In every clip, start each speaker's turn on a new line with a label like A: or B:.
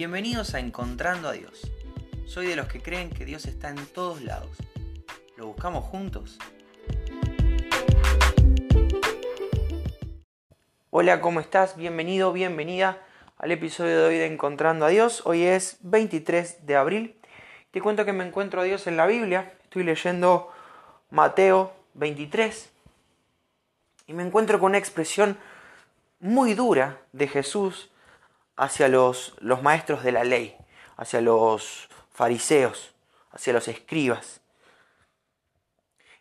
A: Bienvenidos a Encontrando a Dios. Soy de los que creen que Dios está en todos lados. ¿Lo buscamos juntos? Hola, ¿cómo estás? Bienvenido, bienvenida al episodio de hoy de Encontrando a Dios. Hoy es 23 de abril. Te cuento que me encuentro a Dios en la Biblia. Estoy leyendo Mateo 23 y me encuentro con una expresión muy dura de Jesús hacia los, los maestros de la ley, hacia los fariseos, hacia los escribas.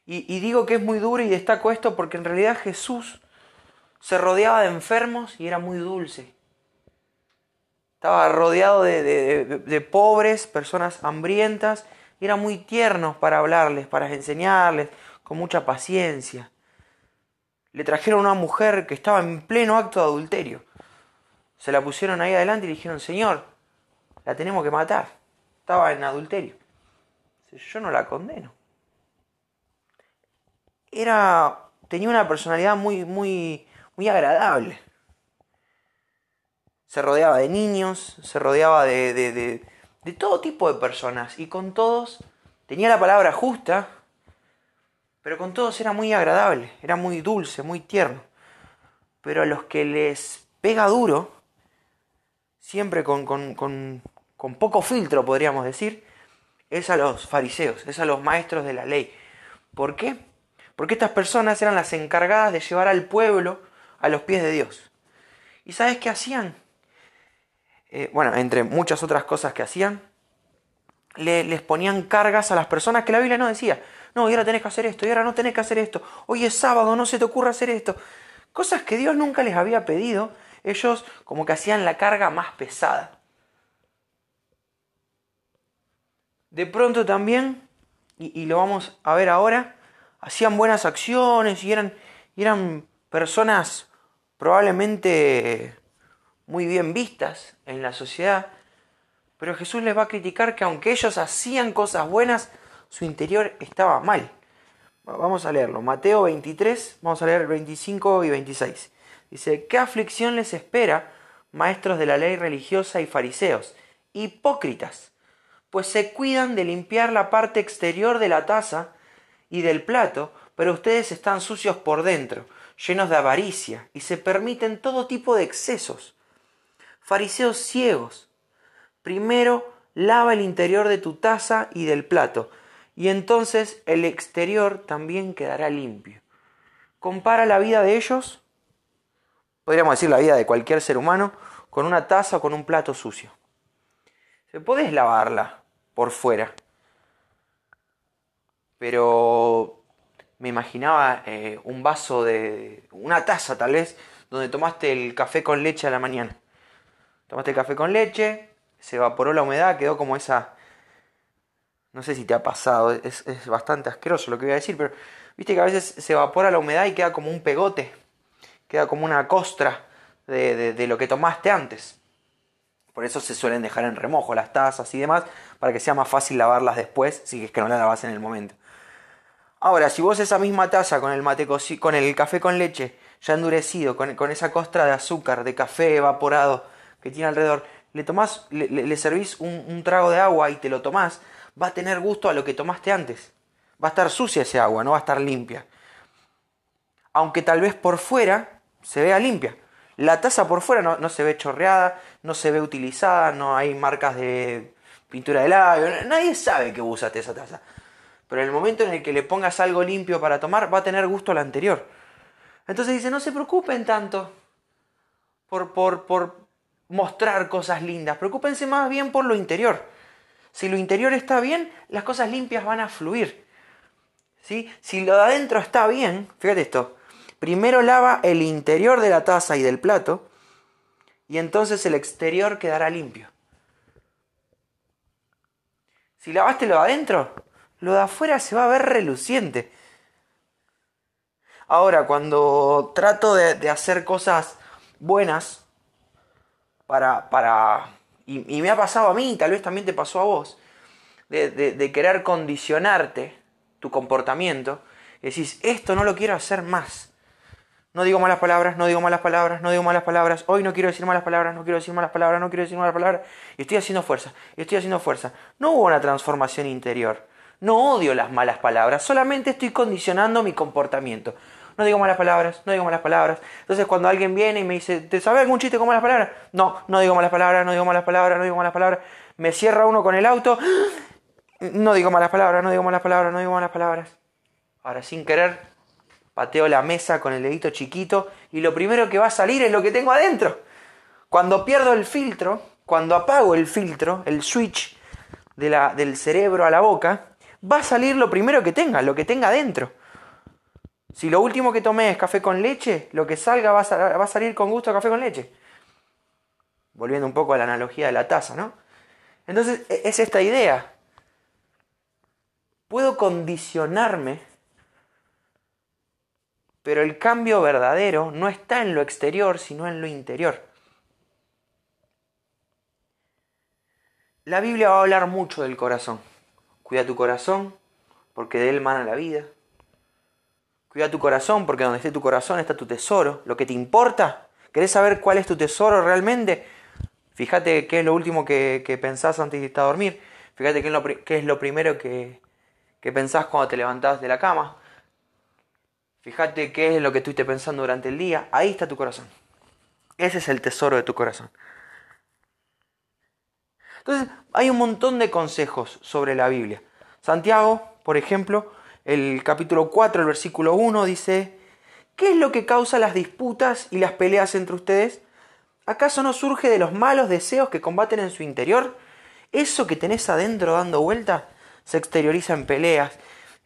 A: Y, digo que es muy duro y destaco esto porque en realidad Jesús se rodeaba de enfermos y era muy dulce. Estaba rodeado de, de, pobres, personas hambrientas, y era muy tierno para hablarles, para enseñarles, con mucha paciencia. Le trajeron una mujer que estaba en pleno acto de adulterio se la pusieron ahí adelante y le dijeron, Señor, la tenemos que matar. Estaba en adulterio. Yo no la condeno. Era, tenía una personalidad muy, muy, muy agradable. Se rodeaba de niños, se rodeaba de, de, de, de todo tipo de personas y con todos tenía la palabra justa, pero con todos era muy agradable, era muy dulce, muy tierno. Pero a los que les pega duro, siempre con, poco filtro, podríamos decir, es a los fariseos, es a los maestros de la ley. ¿Por qué? Porque estas personas eran las encargadas de llevar al pueblo a los pies de Dios. ¿Y sabes qué hacían? Eh, bueno, entre muchas otras cosas que hacían, les ponían cargas a las personas que la Biblia no decía. No, y ahora tenés que hacer esto, y ahora no tenés que hacer esto. Hoy es sábado, no se te ocurra hacer esto. Cosas que Dios nunca les había pedido ellos como que hacían la carga más pesada. De pronto también, y, lo vamos a ver ahora, hacían buenas acciones y eran, eran personas probablemente muy bien vistas en la sociedad, pero Jesús les va a criticar que aunque ellos hacían cosas buenas, su interior estaba mal. Vamos a leerlo. Mateo 23, vamos a leer 25 y 26. Dice, ¿qué aflicción les espera, maestros de la ley religiosa y fariseos? Hipócritas, pues se cuidan de limpiar la parte exterior de la taza y del plato, pero ustedes están sucios por dentro, llenos de avaricia, y se permiten todo tipo de excesos. Fariseos ciegos, primero lava el interior de tu taza y del plato, y entonces el exterior también quedará limpio. Compara la vida de ellos podríamos decir la vida de cualquier ser humano, con una taza o con un plato sucio. Se podés lavarla por fuera. Pero me imaginaba eh, un vaso de. una taza tal vez, donde tomaste el café con leche a la mañana. Tomaste el café con leche, se evaporó la humedad, quedó como esa. No sé si te ha pasado, es, es bastante asqueroso lo que voy a decir, pero viste que a veces se evapora la humedad y queda como un pegote queda como una costra de, lo que tomaste antes. Por eso se suelen dejar en remojo las tazas y demás, para que sea más fácil lavarlas después, si es que no la lavas en el momento. Ahora, si vos esa misma taza con el, mate con el café con leche ya endurecido, con, esa costra de azúcar, de café evaporado que tiene alrededor, le, tomás, le, servís un, un, trago de agua y te lo tomás, va a tener gusto a lo que tomaste antes. Va a estar sucia ese agua, no va a estar limpia. Aunque tal vez por fuera se vea limpia. La taza por fuera no, se ve chorreada, no se ve utilizada, no hay marcas de pintura de labio, nadie sabe que usaste esa taza. Pero en el momento en el que le pongas algo limpio para tomar, va a tener gusto al anterior. Entonces dice, no se preocupen tanto por, por, por mostrar cosas lindas, preocúpense más bien por lo interior. Si lo interior está bien, las cosas limpias van a fluir. ¿Sí? Si lo de adentro está bien, fíjate esto, Primero lava el interior de la taza y del plato y entonces el exterior quedará limpio. Si lavaste lo de adentro, lo de afuera se va a ver reluciente. Ahora, cuando trato de, hacer cosas buenas para... para y, me ha pasado a mí, tal vez también te pasó a vos, de, de querer condicionarte tu comportamiento, decís, esto no lo quiero hacer más No digo malas palabras, no digo malas palabras, no digo malas palabras. Hoy no quiero decir malas palabras, no quiero decir malas palabras, no quiero decir malas palabras. Y estoy haciendo fuerza, y estoy haciendo fuerza. No hubo una transformación interior. No odio las malas palabras, solamente estoy condicionando mi comportamiento. No digo malas palabras, no digo malas palabras. Entonces cuando alguien viene y me dice, ¿te sabes algún chiste con malas palabras? No, no digo malas palabras, no digo malas palabras, no digo malas palabras. Me cierra uno con el auto. No digo malas palabras, no digo malas palabras, no digo malas palabras. Ahora sin querer pateo la mesa con el dedito chiquito y lo primero que va a salir es lo que tengo adentro. Cuando pierdo el filtro, cuando apago el filtro, el switch de la, del cerebro a la boca, va a salir lo primero que tenga, lo que tenga adentro. Si lo último que tomé es café con leche, lo que salga va a, salir con gusto café con leche. Volviendo un poco a la analogía de la taza, ¿no? Entonces e, es esta idea. Puedo condicionarme pero el cambio verdadero no está en lo exterior, sino en lo interior. La Biblia va a hablar mucho del corazón. Cuida tu corazón, porque de él mana la vida. Cuida tu corazón, porque donde esté tu corazón está tu tesoro. Lo que te importa, ¿querés saber cuál es tu tesoro realmente? Fíjate qué es lo último que, pensás antes de irte a dormir. Fíjate qué es lo, qué es lo primero que, que pensás cuando te levantás de la cama. Fíjate qué es lo que estuviste pensando durante el día. Ahí está tu corazón. Ese es el tesoro de tu corazón. Entonces, hay un montón de consejos sobre la Biblia. Santiago, por ejemplo, el capítulo 4, el versículo 1 dice, ¿qué es lo que causa las disputas y las peleas entre ustedes? ¿Acaso no surge de los malos deseos que combaten en su interior? Eso que tenés adentro dando vuelta se exterioriza en peleas,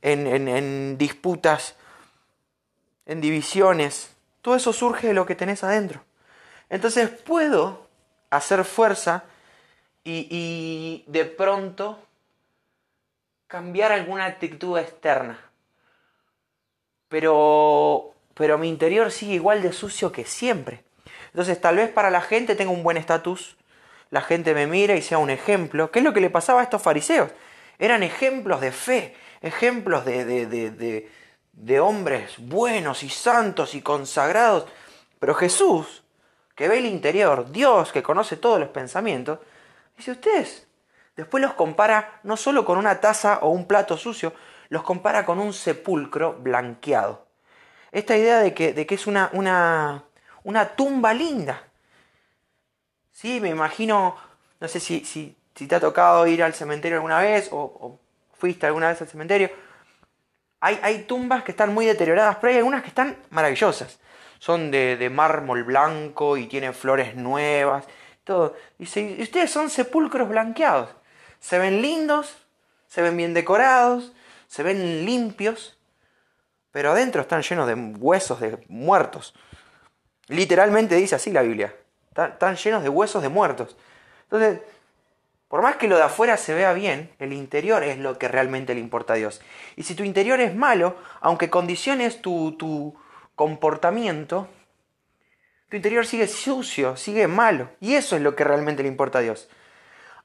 A: en, en disputas, en divisiones. Todo eso surge de lo que tenés adentro. Entonces puedo hacer fuerza y, de pronto cambiar alguna actitud externa. Pero, pero mi interior sigue igual de sucio que siempre. Entonces tal vez para la gente tenga un buen estatus, la gente me mira y sea un ejemplo. ¿Qué es lo que le pasaba a estos fariseos? Eran ejemplos de fe, ejemplos de, de de hombres buenos y santos y consagrados. Pero Jesús, que ve el interior, Dios que conoce todos los pensamientos, dice ustedes. Después los compara no solo con una taza o un plato sucio, los compara con un sepulcro blanqueado. Esta idea de que, de que es una, una, una, tumba linda. Sí, me imagino, no sé si, si, te ha tocado ir al cementerio alguna vez o fuiste alguna vez al cementerio hay, tumbas que están muy deterioradas, pero hay algunas que están maravillosas. Son de, mármol blanco y tienen flores nuevas. Todo. Y, y ustedes son sepulcros blanqueados. Se ven lindos, se ven bien decorados, se ven limpios, pero adentro están llenos de huesos de muertos. Literalmente dice así la Biblia. Están llenos de huesos de muertos. Entonces, por más que lo de afuera se vea bien, el interior es lo que realmente le importa a Dios. Y si tu interior es malo, aunque condiciones tu, tu comportamiento, tu interior sigue sucio, sigue malo. Y eso es lo que realmente le importa a Dios.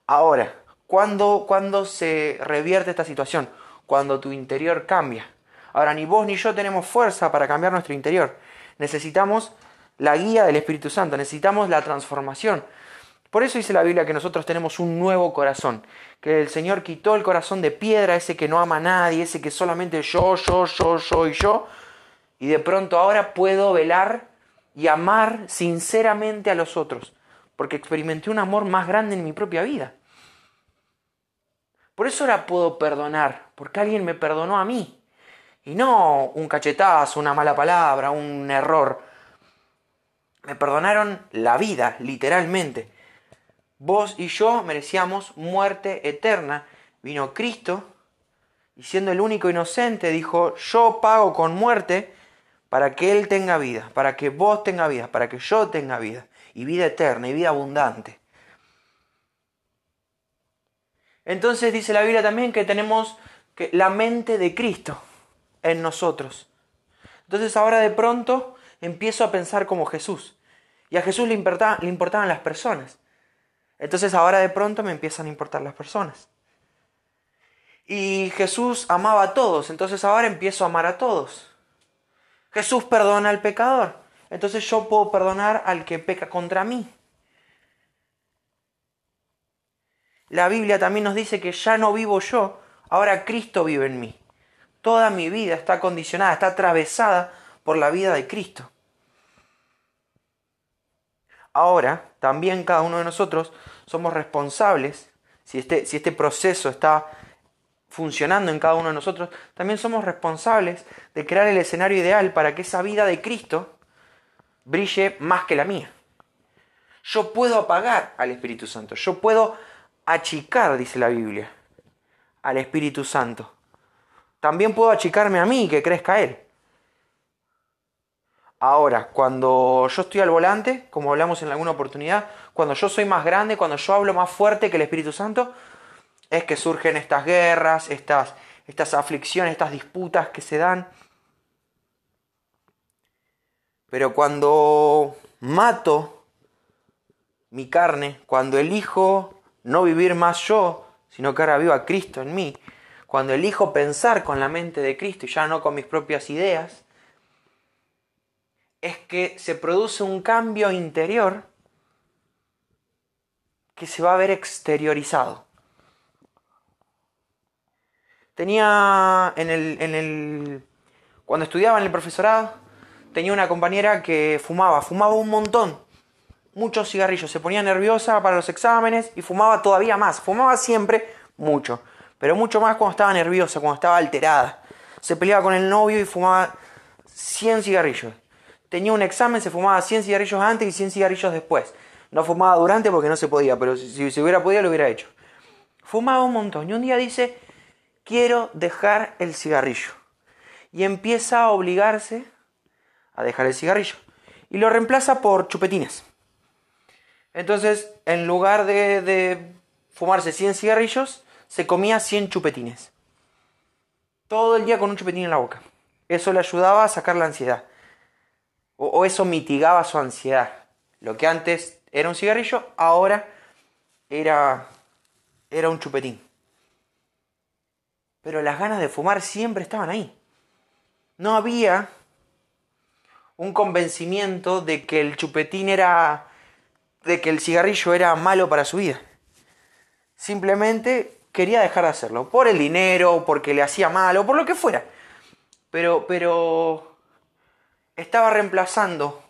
A: Ahora, ¿cuándo, cuando se revierte esta situación? Cuando tu interior cambia. Ahora, ni vos ni yo tenemos fuerza para cambiar nuestro interior. Necesitamos la guía del Espíritu Santo, necesitamos la transformación. Por eso dice la Biblia que nosotros tenemos un nuevo corazón, que el Señor quitó el corazón de piedra, ese que no ama a nadie, ese que solamente yo, yo, yo, yo y yo, y de pronto ahora puedo velar y amar sinceramente a los otros, porque experimenté un amor más grande en mi propia vida. Por eso ahora puedo perdonar, porque alguien me perdonó a mí, y no un cachetazo, una mala palabra, un error. Me perdonaron la vida, literalmente. Vos y yo merecíamos muerte eterna. Vino Cristo y siendo el único inocente dijo, yo pago con muerte para que Él tenga vida, para que vos tenga vida, para que yo tenga vida, y vida eterna, y vida abundante. Entonces dice la Biblia también que tenemos que la mente de Cristo en nosotros. Entonces ahora de pronto empiezo a pensar como Jesús. Y a Jesús le, le importaban las personas. Entonces ahora de pronto me empiezan a importar las personas. Y Jesús amaba a todos, entonces ahora empiezo a amar a todos. Jesús perdona al pecador. Entonces yo puedo perdonar al que peca contra mí. La Biblia también nos dice que ya no vivo yo, ahora Cristo vive en mí. Toda mi vida está condicionada, está atravesada por la vida de Cristo. Ahora, también cada uno de nosotros somos responsables, si este, si este proceso está funcionando en cada uno de nosotros, también somos responsables de crear el escenario ideal para que esa vida de Cristo brille más que la mía. Yo puedo apagar al Espíritu Santo, yo puedo achicar, dice la Biblia, al Espíritu Santo. También puedo achicarme a mí que crezca Él. Ahora, cuando yo estoy al volante, como hablamos en alguna oportunidad, cuando yo soy más grande, cuando yo hablo más fuerte que el Espíritu Santo, es que surgen estas guerras, estas, estas aflicciones, estas disputas que se dan. Pero cuando mato mi carne, cuando elijo no vivir más yo, sino que ahora viva Cristo en mí, cuando elijo pensar con la mente de Cristo y ya no con mis propias ideas, es que se produce un cambio interior que se va a ver exteriorizado. Tenía en el, en el, cuando estudiaba en el profesorado, tenía una compañera que fumaba, fumaba un montón, muchos cigarrillos, se ponía nerviosa para los exámenes y fumaba todavía más, fumaba siempre mucho, pero mucho más cuando estaba nerviosa, cuando estaba alterada. Se peleaba con el novio y fumaba 100 cigarrillos tenía un examen, se fumaba 100 cigarrillos antes y 100 cigarrillos después. No fumaba durante porque no se podía, pero si, si hubiera podido lo hubiera hecho. Fumaba un montón y un día dice, quiero dejar el cigarrillo. Y empieza a obligarse a dejar el cigarrillo. Y lo reemplaza por chupetines. Entonces, en lugar de, de fumarse 100 cigarrillos, se comía 100 chupetines. Todo el día con un chupetín en la boca. Eso le ayudaba a sacar la ansiedad o, eso mitigaba su ansiedad. Lo que antes era un cigarrillo, ahora era, era un chupetín. Pero las ganas de fumar siempre estaban ahí. No había un convencimiento de que el chupetín era. de que el cigarrillo era malo para su vida. Simplemente quería dejar de hacerlo. Por el dinero, porque le hacía mal, o por lo que fuera. Pero, pero estaba reemplazando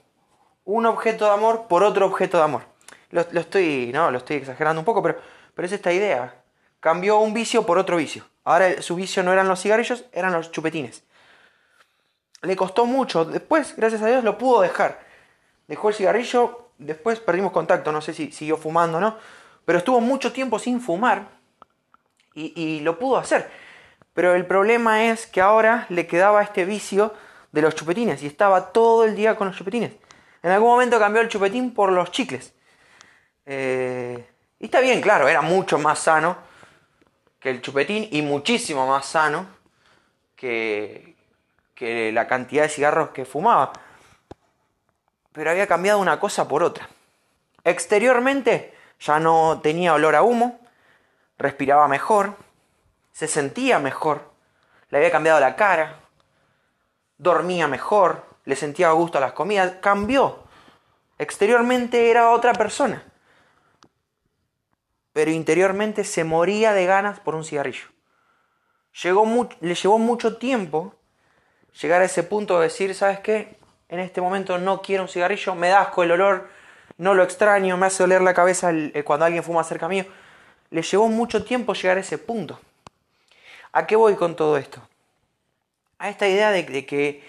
A: un objeto de amor por otro objeto de amor. Lo, estoy, no, lo estoy exagerando un poco, pero, pero es esta idea. Cambió un vicio por otro vicio. Ahora su vicio no eran los cigarrillos, eran los chupetines. Le costó mucho. Después, gracias a Dios, lo pudo dejar. Dejó el cigarrillo, después perdimos contacto, no sé si siguió fumando o no. Pero estuvo mucho tiempo sin fumar y, y lo pudo hacer. Pero el problema es que ahora le quedaba este vicio de los chupetines y estaba todo el día con los chupetines. En algún momento cambió el chupetín por los chicles. Eh, y está bien, claro, era mucho más sano que el chupetín y muchísimo más sano que, que la cantidad de cigarros que fumaba. Pero había cambiado una cosa por otra. Exteriormente ya no tenía olor a humo, respiraba mejor, se sentía mejor, le había cambiado la cara, dormía mejor, le sentía gusto a las comidas, cambió. Exteriormente era otra persona. Pero interiormente se moría de ganas por un cigarrillo. Llegó le llevó mucho tiempo llegar a ese punto de decir, ¿sabes qué? En este momento no quiero un cigarrillo, me da asco el olor, no lo extraño, me hace doler la cabeza eh, cuando alguien fuma cerca mío. Le llevó mucho tiempo llegar a ese punto. ¿A qué voy con todo esto? A esta idea de, que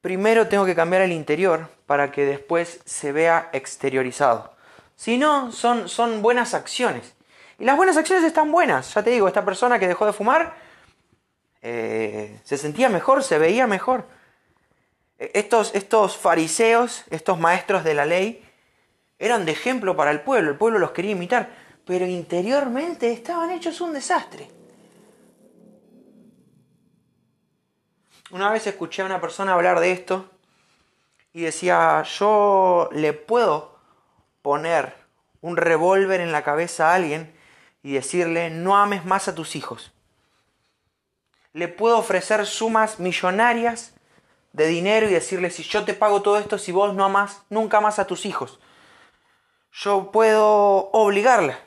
A: primero tengo que cambiar el interior para que después se vea exteriorizado. Si no, son, son buenas acciones. Y las buenas acciones están buenas. Ya te digo, esta persona que dejó de fumar eh, se sentía mejor, se veía mejor. E, estos, estos fariseos, estos maestros de la ley, eran de ejemplo para el pueblo. El pueblo los quería imitar. Pero interiormente estaban hechos un desastre. Una vez escuché a una persona hablar de esto y decía, yo le puedo poner un revólver en la cabeza a alguien y decirle, no ames más a tus hijos. Le puedo ofrecer sumas millonarias de dinero y decirle si yo te pago todo esto si vos no amás nunca más a tus hijos. Yo puedo obligarla.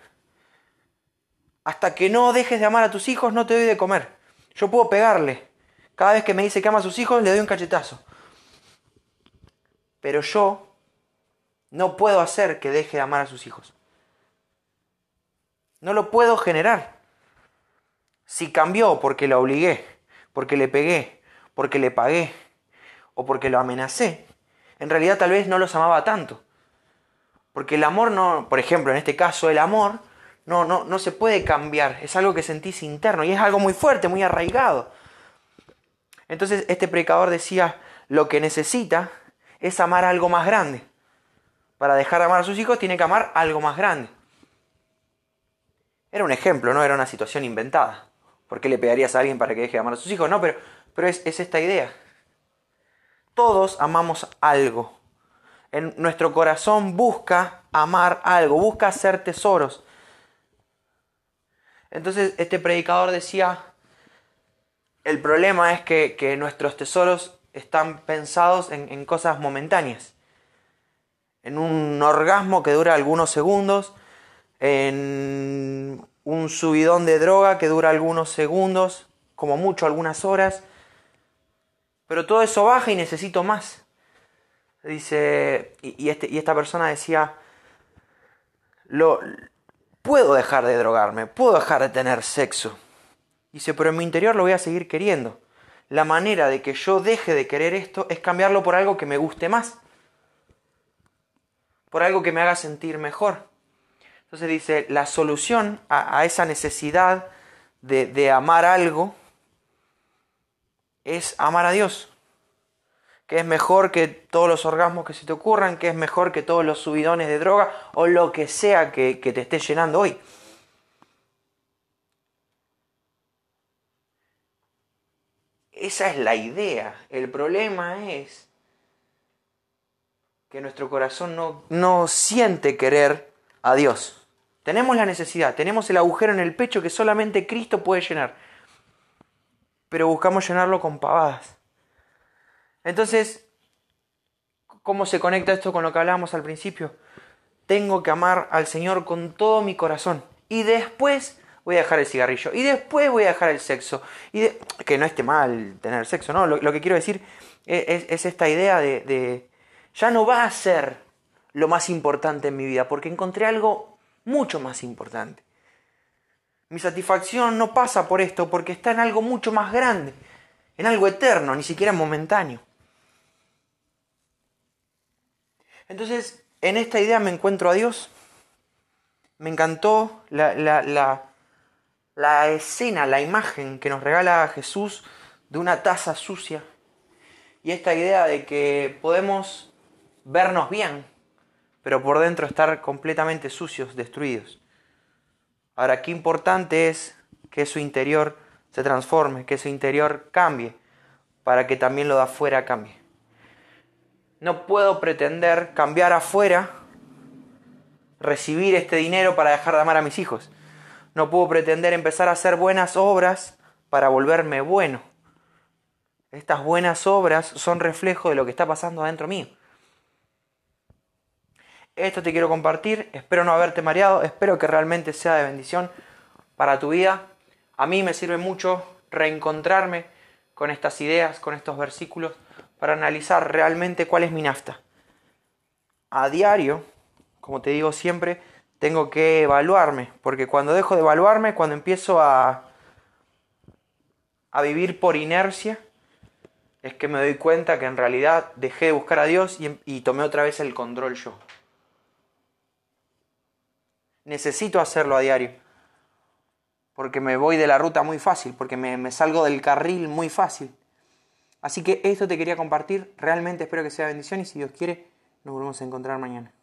A: Hasta que no dejes de amar a tus hijos no te doy de comer. Yo puedo pegarle. Cada vez que me dice que ama a sus hijos le doy un cachetazo. Pero yo no puedo hacer que deje de amar a sus hijos. No lo puedo generar. Si cambió porque lo obligué, porque le pegué, porque le pagué o porque lo amenacé, en realidad tal vez no los amaba tanto. Porque el amor no, por ejemplo, en este caso el amor no, no, no se puede cambiar, es algo que sentís interno y es algo muy fuerte, muy arraigado. Entonces este predicador decía, lo que necesita es amar algo más grande. Para dejar de amar a sus hijos tiene que amar algo más grande. Era un ejemplo, no era una situación inventada. ¿Por qué le pegarías a alguien para que deje de amar a sus hijos? No, pero, pero es, es esta idea. Todos amamos algo. En nuestro corazón busca amar algo, busca hacer tesoros. Entonces este predicador decía, el problema es que, nuestros tesoros están pensados en, cosas momentáneas, en un orgasmo que dura algunos segundos, en un subidón de droga que dura algunos segundos, como mucho algunas horas, pero todo eso baja y necesito más. Dice, y, este, y esta persona decía, lo, puedo dejar de drogarme, puedo dejar de tener sexo. Dice, pero en mi interior lo voy a seguir queriendo. La manera de que yo deje de querer esto es cambiarlo por algo que me guste más. Por algo que me haga sentir mejor. Entonces dice, la solución a, esa necesidad de, de amar algo es amar a Dios que es mejor que todos los orgasmos que se te ocurran, que es mejor que todos los subidones de droga o lo que sea que, te esté llenando hoy. Esa es la idea. El problema es que nuestro corazón no, no siente querer a Dios. Tenemos la necesidad, tenemos el agujero en el pecho que solamente Cristo puede llenar. Pero buscamos llenarlo con pavadas. Entonces, ¿cómo se conecta esto con lo que hablábamos al principio? Tengo que amar al Señor con todo mi corazón. Y después voy a dejar el cigarrillo. Y después voy a dejar el sexo. Y Que no esté mal tener sexo, ¿no? Lo, que quiero decir es, esta idea de, de, ya no va a ser lo más importante en mi vida, porque encontré algo mucho más importante. Mi satisfacción no pasa por esto, porque está en algo mucho más grande, en algo eterno, ni siquiera momentáneo. Entonces, en esta idea me encuentro a Dios. Me encantó la, la, escena, la imagen que nos regala Jesús de una taza sucia. Y esta idea de que podemos vernos bien, pero por dentro estar completamente sucios, destruidos. Ahora, qué importante es que su interior se transforme, que su interior cambie, para que también lo de afuera cambie. No puedo pretender cambiar afuera, recibir este dinero para dejar de amar a mis hijos. No puedo pretender empezar a hacer buenas obras para volverme bueno. Estas buenas obras son reflejo de lo que está pasando adentro mío. Esto te quiero compartir, espero no haberte mareado, espero que realmente sea de bendición para tu vida. A mí me sirve mucho reencontrarme con estas ideas, con estos versículos para analizar realmente cuál es mi nafta. A diario, como te digo siempre, tengo que evaluarme, porque cuando dejo de evaluarme, cuando empiezo a, a vivir por inercia, es que me doy cuenta que en realidad dejé de buscar a Dios y, y tomé otra vez el control yo. Necesito hacerlo a diario, porque me voy de la ruta muy fácil, porque me, me salgo del carril muy fácil. Así que esto te quería compartir, realmente espero que sea bendición y si Dios quiere, nos volvemos a encontrar mañana.